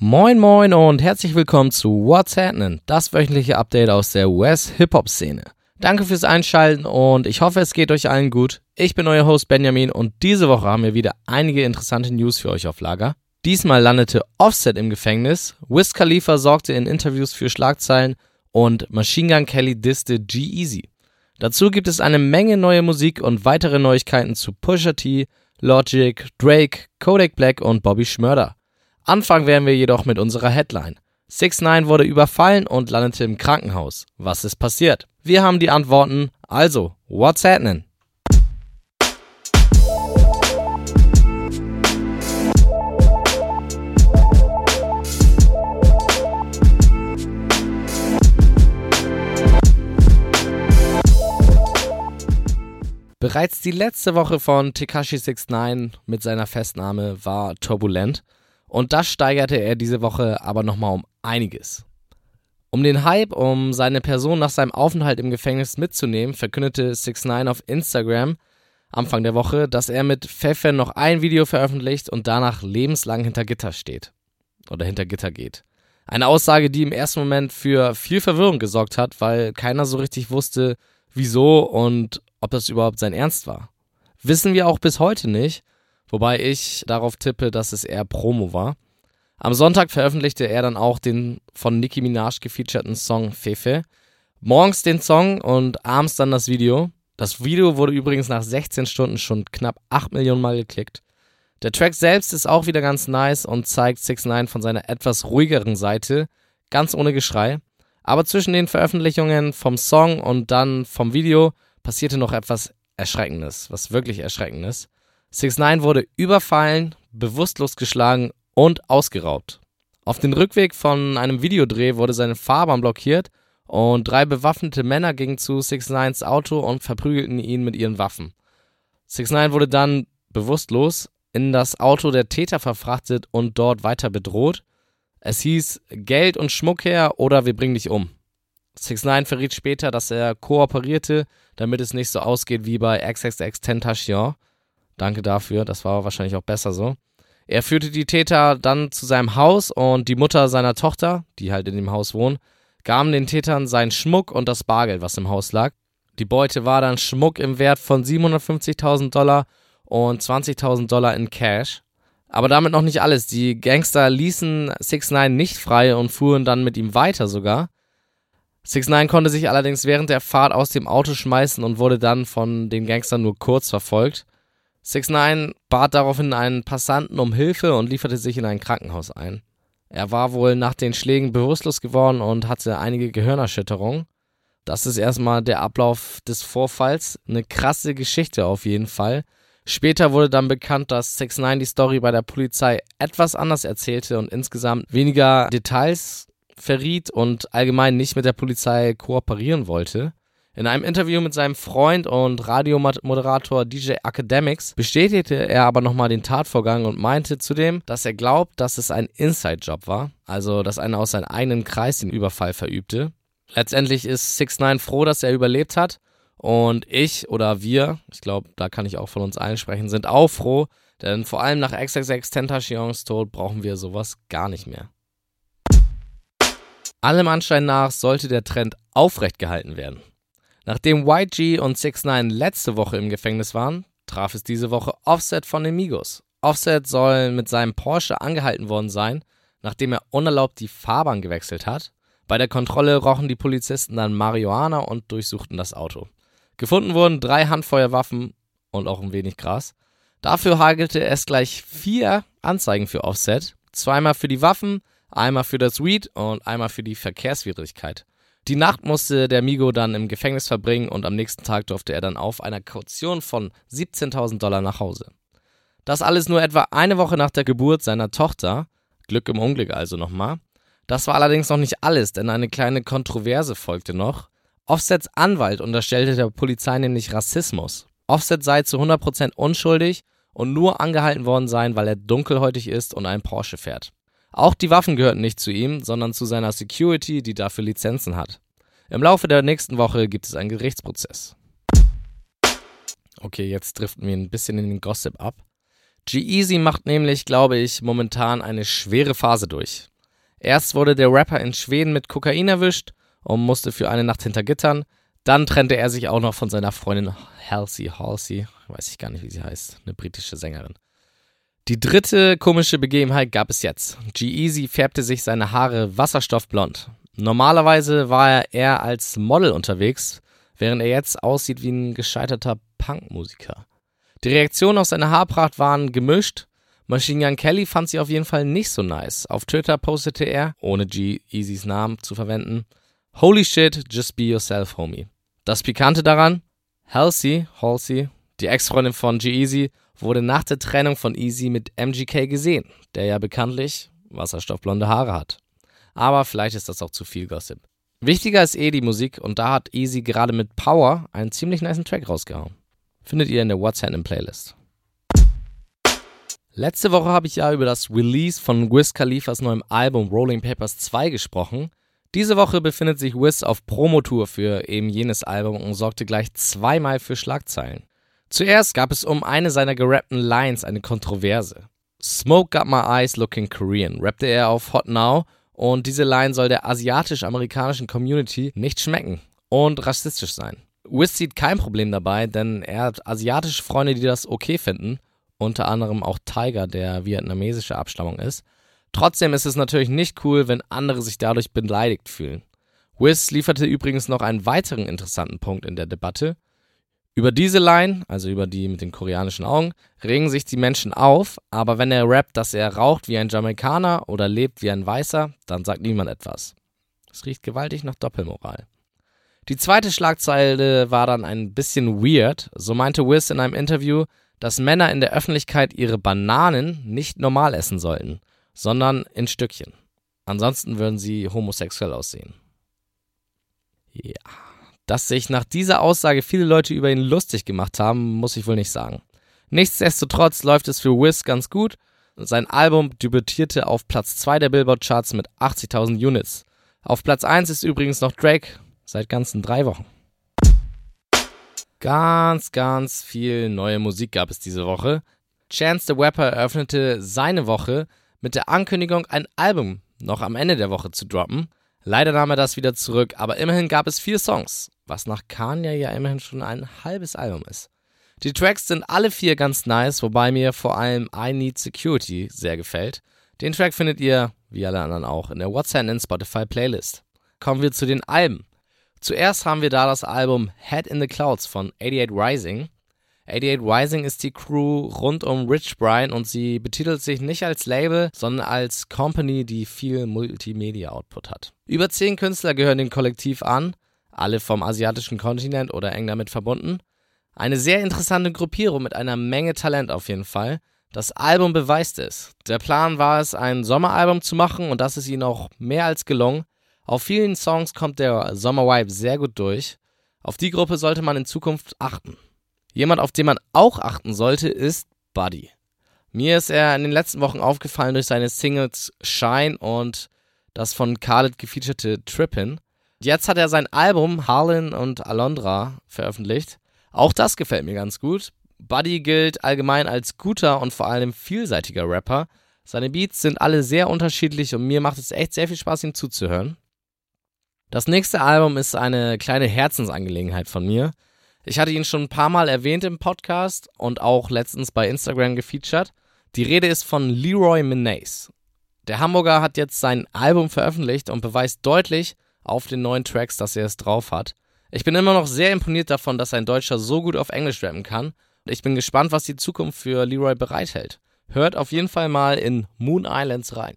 Moin moin und herzlich willkommen zu What's Happening, das wöchentliche Update aus der US-Hip-Hop-Szene. Danke fürs Einschalten und ich hoffe, es geht euch allen gut. Ich bin euer Host Benjamin und diese Woche haben wir wieder einige interessante News für euch auf Lager. Diesmal landete Offset im Gefängnis, Wiz Khalifa sorgte in Interviews für Schlagzeilen und Machine Gun Kelly disste G-Eazy. Dazu gibt es eine Menge neue Musik und weitere Neuigkeiten zu Pusha T, Logic, Drake, Kodak Black und Bobby Schmörder. Anfangen werden wir jedoch mit unserer Headline. 6 9 wurde überfallen und landete im Krankenhaus. Was ist passiert? Wir haben die Antworten. Also, what's happening? Bereits die letzte Woche von Tekashi 69 mit seiner Festnahme war turbulent und das steigerte er diese Woche aber nochmal um einiges. Um den Hype um seine Person nach seinem Aufenthalt im Gefängnis mitzunehmen, verkündete 69 auf Instagram Anfang der Woche, dass er mit Pfeffer noch ein Video veröffentlicht und danach lebenslang hinter Gitter steht. Oder hinter Gitter geht. Eine Aussage, die im ersten Moment für viel Verwirrung gesorgt hat, weil keiner so richtig wusste, wieso und ob das überhaupt sein Ernst war. Wissen wir auch bis heute nicht, wobei ich darauf tippe, dass es eher Promo war. Am Sonntag veröffentlichte er dann auch den von Nicki Minaj gefeaturten Song Fefe. Morgens den Song und abends dann das Video. Das Video wurde übrigens nach 16 Stunden schon knapp 8 Millionen Mal geklickt. Der Track selbst ist auch wieder ganz nice und zeigt 6 9 von seiner etwas ruhigeren Seite, ganz ohne Geschrei. Aber zwischen den Veröffentlichungen vom Song und dann vom Video passierte noch etwas Erschreckendes, was wirklich Erschreckendes. 6 9 wurde überfallen, bewusstlos geschlagen und ausgeraubt. Auf dem Rückweg von einem Videodreh wurde seine Fahrbahn blockiert und drei bewaffnete Männer gingen zu 6 9s Auto und verprügelten ihn mit ihren Waffen. 6 9 wurde dann bewusstlos in das Auto der Täter verfrachtet und dort weiter bedroht. Es hieß Geld und Schmuck her oder wir bringen dich um. 6 9 verriet später, dass er kooperierte, damit es nicht so ausgeht wie bei XXX Tentation. Danke dafür, das war wahrscheinlich auch besser so. Er führte die Täter dann zu seinem Haus und die Mutter seiner Tochter, die halt in dem Haus wohnt, gaben den Tätern seinen Schmuck und das Bargeld, was im Haus lag. Die Beute war dann Schmuck im Wert von 750.000 Dollar und 20.000 Dollar in Cash. Aber damit noch nicht alles. Die Gangster ließen 6 9 nicht frei und fuhren dann mit ihm weiter sogar. 6 9 konnte sich allerdings während der Fahrt aus dem Auto schmeißen und wurde dann von den Gangstern nur kurz verfolgt. 6 9 bat daraufhin einen Passanten um Hilfe und lieferte sich in ein Krankenhaus ein. Er war wohl nach den Schlägen bewusstlos geworden und hatte einige Gehirnerschütterungen. Das ist erstmal der Ablauf des Vorfalls. Eine krasse Geschichte auf jeden Fall. Später wurde dann bekannt, dass 6 9 die Story bei der Polizei etwas anders erzählte und insgesamt weniger Details verriet und allgemein nicht mit der Polizei kooperieren wollte. In einem Interview mit seinem Freund und Radiomoderator DJ Academics bestätigte er aber nochmal den Tatvorgang und meinte zudem, dass er glaubt, dass es ein Inside-Job war, also dass einer aus seinem eigenen Kreis den Überfall verübte. Letztendlich ist 6 9 froh, dass er überlebt hat und ich oder wir, ich glaube, da kann ich auch von uns allen sprechen, sind auch froh, denn vor allem nach XXX Tentacions Tod brauchen wir sowas gar nicht mehr. Allem Anschein nach sollte der Trend aufrecht gehalten werden. Nachdem YG und 6 9 letzte Woche im Gefängnis waren, traf es diese Woche Offset von den Migos. Offset soll mit seinem Porsche angehalten worden sein, nachdem er unerlaubt die Fahrbahn gewechselt hat. Bei der Kontrolle rochen die Polizisten dann Marihuana und durchsuchten das Auto. Gefunden wurden drei Handfeuerwaffen und auch ein wenig Gras. Dafür hagelte es gleich vier Anzeigen für Offset. Zweimal für die Waffen, einmal für das Weed und einmal für die Verkehrswidrigkeit. Die Nacht musste der Migo dann im Gefängnis verbringen und am nächsten Tag durfte er dann auf einer Kaution von 17.000 Dollar nach Hause. Das alles nur etwa eine Woche nach der Geburt seiner Tochter. Glück im Unglück also nochmal. Das war allerdings noch nicht alles, denn eine kleine Kontroverse folgte noch. Offsets Anwalt unterstellte der Polizei nämlich Rassismus. Offset sei zu 100% unschuldig und nur angehalten worden sein, weil er dunkelhäutig ist und einen Porsche fährt. Auch die Waffen gehörten nicht zu ihm, sondern zu seiner Security, die dafür Lizenzen hat. Im Laufe der nächsten Woche gibt es einen Gerichtsprozess. Okay, jetzt driften wir ein bisschen in den Gossip ab. G-Eazy macht nämlich, glaube ich, momentan eine schwere Phase durch. Erst wurde der Rapper in Schweden mit Kokain erwischt und musste für eine Nacht hinter Gittern. Dann trennte er sich auch noch von seiner Freundin Halsey Halsey, weiß ich gar nicht, wie sie heißt, eine britische Sängerin. Die dritte komische Begebenheit gab es jetzt. G-Eazy färbte sich seine Haare wasserstoffblond. Normalerweise war er eher als Model unterwegs, während er jetzt aussieht wie ein gescheiterter Punkmusiker. Die Reaktionen auf seine Haarpracht waren gemischt. Machine Gun Kelly fand sie auf jeden Fall nicht so nice. Auf Twitter postete er, ohne G-Eazys Namen zu verwenden, Holy shit, just be yourself, homie. Das Pikante daran, Halsey, Halsey, die Ex-Freundin von G-Eazy, wurde nach der Trennung von Easy mit MGK gesehen, der ja bekanntlich wasserstoffblonde Haare hat. Aber vielleicht ist das auch zu viel Gossip. Wichtiger ist eh die Musik und da hat Easy gerade mit Power einen ziemlich niceen Track rausgehauen. Findet ihr in der What's Happening Playlist. Letzte Woche habe ich ja über das Release von Wiz Khalifas neuem Album Rolling Papers 2 gesprochen. Diese Woche befindet sich Wiz auf Promotour für eben jenes Album und sorgte gleich zweimal für Schlagzeilen. Zuerst gab es um eine seiner gerappten Lines eine Kontroverse. Smoke got my eyes looking Korean, rappte er auf Hot Now und diese Line soll der asiatisch-amerikanischen Community nicht schmecken und rassistisch sein. Wiz sieht kein Problem dabei, denn er hat asiatische Freunde, die das okay finden, unter anderem auch Tiger, der vietnamesische Abstammung ist. Trotzdem ist es natürlich nicht cool, wenn andere sich dadurch beleidigt fühlen. Wiz lieferte übrigens noch einen weiteren interessanten Punkt in der Debatte. Über diese Line, also über die mit den koreanischen Augen, regen sich die Menschen auf, aber wenn er rappt, dass er raucht wie ein Jamaikaner oder lebt wie ein Weißer, dann sagt niemand etwas. Es riecht gewaltig nach Doppelmoral. Die zweite Schlagzeile war dann ein bisschen weird. So meinte Wiz in einem Interview, dass Männer in der Öffentlichkeit ihre Bananen nicht normal essen sollten, sondern in Stückchen. Ansonsten würden sie homosexuell aussehen. Ja. Dass sich nach dieser Aussage viele Leute über ihn lustig gemacht haben, muss ich wohl nicht sagen. Nichtsdestotrotz läuft es für Wiz ganz gut. Sein Album debütierte auf Platz 2 der Billboard-Charts mit 80.000 Units. Auf Platz 1 ist übrigens noch Drake seit ganzen drei Wochen. Ganz, ganz viel neue Musik gab es diese Woche. Chance the Rapper eröffnete seine Woche mit der Ankündigung, ein Album noch am Ende der Woche zu droppen. Leider nahm er das wieder zurück, aber immerhin gab es vier Songs was nach Kanye ja immerhin schon ein halbes Album ist. Die Tracks sind alle vier ganz nice, wobei mir vor allem I Need Security sehr gefällt. Den Track findet ihr, wie alle anderen auch, in der What's in Spotify Playlist. Kommen wir zu den Alben. Zuerst haben wir da das Album Head in the Clouds von 88 Rising. 88 Rising ist die Crew rund um Rich Brian und sie betitelt sich nicht als Label, sondern als Company, die viel Multimedia-Output hat. Über zehn Künstler gehören dem Kollektiv an alle vom asiatischen Kontinent oder eng damit verbunden. Eine sehr interessante Gruppierung mit einer Menge Talent auf jeden Fall. Das Album beweist es. Der Plan war es, ein Sommeralbum zu machen und das ist ihnen auch mehr als gelungen. Auf vielen Songs kommt der Sommervibe sehr gut durch. Auf die Gruppe sollte man in Zukunft achten. Jemand, auf den man auch achten sollte, ist Buddy. Mir ist er in den letzten Wochen aufgefallen durch seine Singles Shine und das von Khaled gefeaturete Trippin'. Jetzt hat er sein Album Harlan und Alondra veröffentlicht. Auch das gefällt mir ganz gut. Buddy gilt allgemein als guter und vor allem vielseitiger Rapper. Seine Beats sind alle sehr unterschiedlich und mir macht es echt sehr viel Spaß, ihm zuzuhören. Das nächste Album ist eine kleine Herzensangelegenheit von mir. Ich hatte ihn schon ein paar Mal erwähnt im Podcast und auch letztens bei Instagram gefeatured. Die Rede ist von Leroy Menace. Der Hamburger hat jetzt sein Album veröffentlicht und beweist deutlich, auf den neuen Tracks, dass er es drauf hat. Ich bin immer noch sehr imponiert davon, dass ein Deutscher so gut auf Englisch rappen kann. Ich bin gespannt, was die Zukunft für Leroy bereithält. Hört auf jeden Fall mal in Moon Islands rein.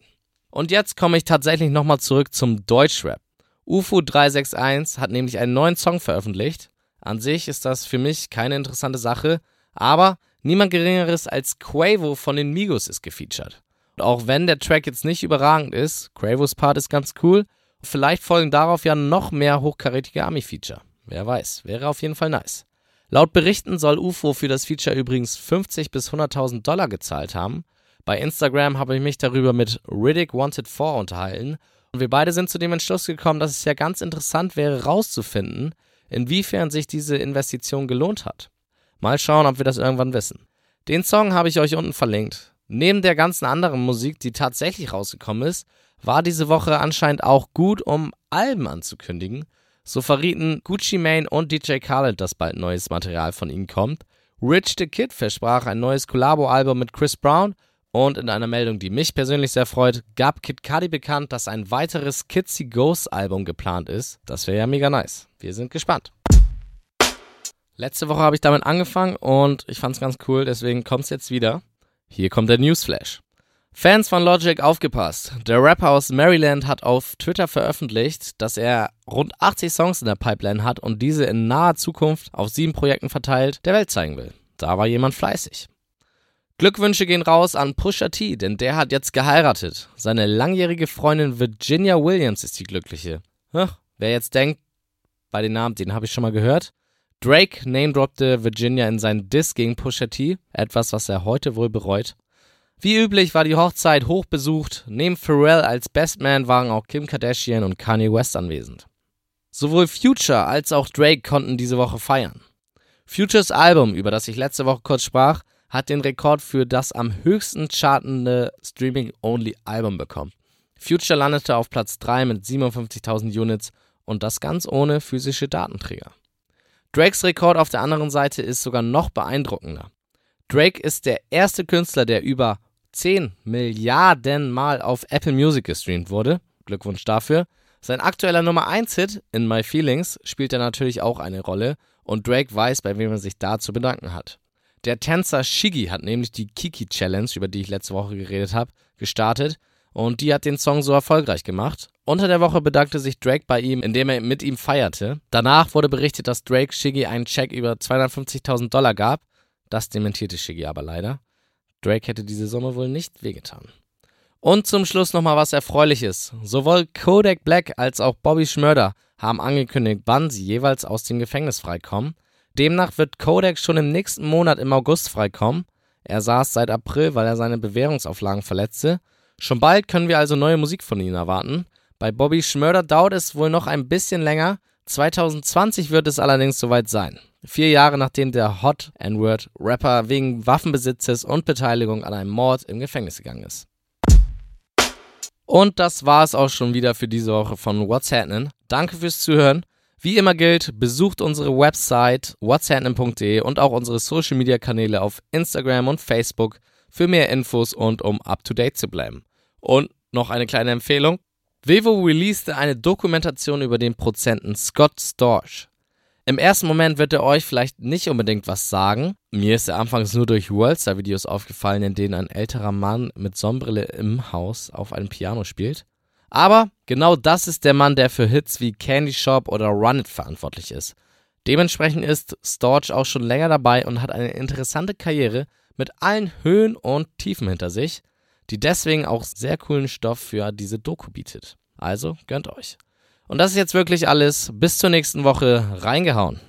Und jetzt komme ich tatsächlich nochmal zurück zum Deutschrap. UFO 361 hat nämlich einen neuen Song veröffentlicht. An sich ist das für mich keine interessante Sache, aber niemand Geringeres als Quavo von den Migos ist gefeatured. Und auch wenn der Track jetzt nicht überragend ist, Quavos Part ist ganz cool, Vielleicht folgen darauf ja noch mehr hochkarätige Ami-Feature. Wer weiß, wäre auf jeden Fall nice. Laut Berichten soll UFO für das Feature übrigens 50 bis 100.000 Dollar gezahlt haben. Bei Instagram habe ich mich darüber mit Riddick Wanted 4 unterhalten und wir beide sind zu dem Entschluss gekommen, dass es ja ganz interessant wäre, rauszufinden, inwiefern sich diese Investition gelohnt hat. Mal schauen, ob wir das irgendwann wissen. Den Song habe ich euch unten verlinkt. Neben der ganzen anderen Musik, die tatsächlich rausgekommen ist, war diese Woche anscheinend auch gut, um Alben anzukündigen. So verrieten Gucci Mane und DJ Khaled, dass bald neues Material von ihnen kommt. Rich the Kid versprach ein neues Collabo-Album mit Chris Brown und in einer Meldung, die mich persönlich sehr freut, gab Kid Cudi bekannt, dass ein weiteres Kitsy Ghost Album geplant ist. Das wäre ja mega nice. Wir sind gespannt. Letzte Woche habe ich damit angefangen und ich fand es ganz cool, deswegen kommt es jetzt wieder. Hier kommt der Newsflash. Fans von Logic aufgepasst. Der Rapper aus Maryland hat auf Twitter veröffentlicht, dass er rund 80 Songs in der Pipeline hat und diese in naher Zukunft auf sieben Projekten verteilt der Welt zeigen will. Da war jemand fleißig. Glückwünsche gehen raus an Pusha T, denn der hat jetzt geheiratet. Seine langjährige Freundin Virginia Williams ist die Glückliche. Ach, wer jetzt denkt, bei den Namen, den habe ich schon mal gehört. Drake name-droppte Virginia in seinen Diss gegen Pusha T, etwas, was er heute wohl bereut. Wie üblich war die Hochzeit hoch besucht. Neben Pharrell als Bestman waren auch Kim Kardashian und Kanye West anwesend. Sowohl Future als auch Drake konnten diese Woche feiern. Futures Album, über das ich letzte Woche kurz sprach, hat den Rekord für das am höchsten chartende Streaming-Only-Album bekommen. Future landete auf Platz 3 mit 57.000 Units und das ganz ohne physische Datenträger. Drakes Rekord auf der anderen Seite ist sogar noch beeindruckender. Drake ist der erste Künstler, der über 10 Milliarden Mal auf Apple Music gestreamt wurde. Glückwunsch dafür. Sein aktueller Nummer 1 Hit, In My Feelings, spielt er natürlich auch eine Rolle und Drake weiß, bei wem er sich da zu bedanken hat. Der Tänzer Shiggy hat nämlich die Kiki Challenge, über die ich letzte Woche geredet habe, gestartet und die hat den Song so erfolgreich gemacht. Unter der Woche bedankte sich Drake bei ihm, indem er mit ihm feierte. Danach wurde berichtet, dass Drake Shiggy einen Check über 250.000 Dollar gab. Das dementierte Shiggy aber leider. Drake hätte diese Summe wohl nicht wehgetan. Und zum Schluss nochmal was Erfreuliches. Sowohl Kodak Black als auch Bobby Schmörder haben angekündigt, wann sie jeweils aus dem Gefängnis freikommen. Demnach wird Kodak schon im nächsten Monat im August freikommen. Er saß seit April, weil er seine Bewährungsauflagen verletzte. Schon bald können wir also neue Musik von ihm erwarten. Bei Bobby Schmörder dauert es wohl noch ein bisschen länger. 2020 wird es allerdings soweit sein. Vier Jahre nachdem der Hot N-Word-Rapper wegen Waffenbesitzes und Beteiligung an einem Mord im Gefängnis gegangen ist. Und das war es auch schon wieder für diese Woche von What's Happening. Danke fürs Zuhören. Wie immer gilt, besucht unsere Website whatshappening.de und auch unsere Social Media Kanäle auf Instagram und Facebook für mehr Infos und um up to date zu bleiben. Und noch eine kleine Empfehlung. Vevo releaste eine Dokumentation über den Prozenten Scott Storch. Im ersten Moment wird er euch vielleicht nicht unbedingt was sagen. Mir ist er anfangs nur durch Worldstar-Videos aufgefallen, in denen ein älterer Mann mit Sonnenbrille im Haus auf einem Piano spielt. Aber genau das ist der Mann, der für Hits wie Candy Shop oder Run It verantwortlich ist. Dementsprechend ist Storch auch schon länger dabei und hat eine interessante Karriere mit allen Höhen und Tiefen hinter sich, die deswegen auch sehr coolen Stoff für diese Doku bietet. Also gönnt euch. Und das ist jetzt wirklich alles. Bis zur nächsten Woche. Reingehauen.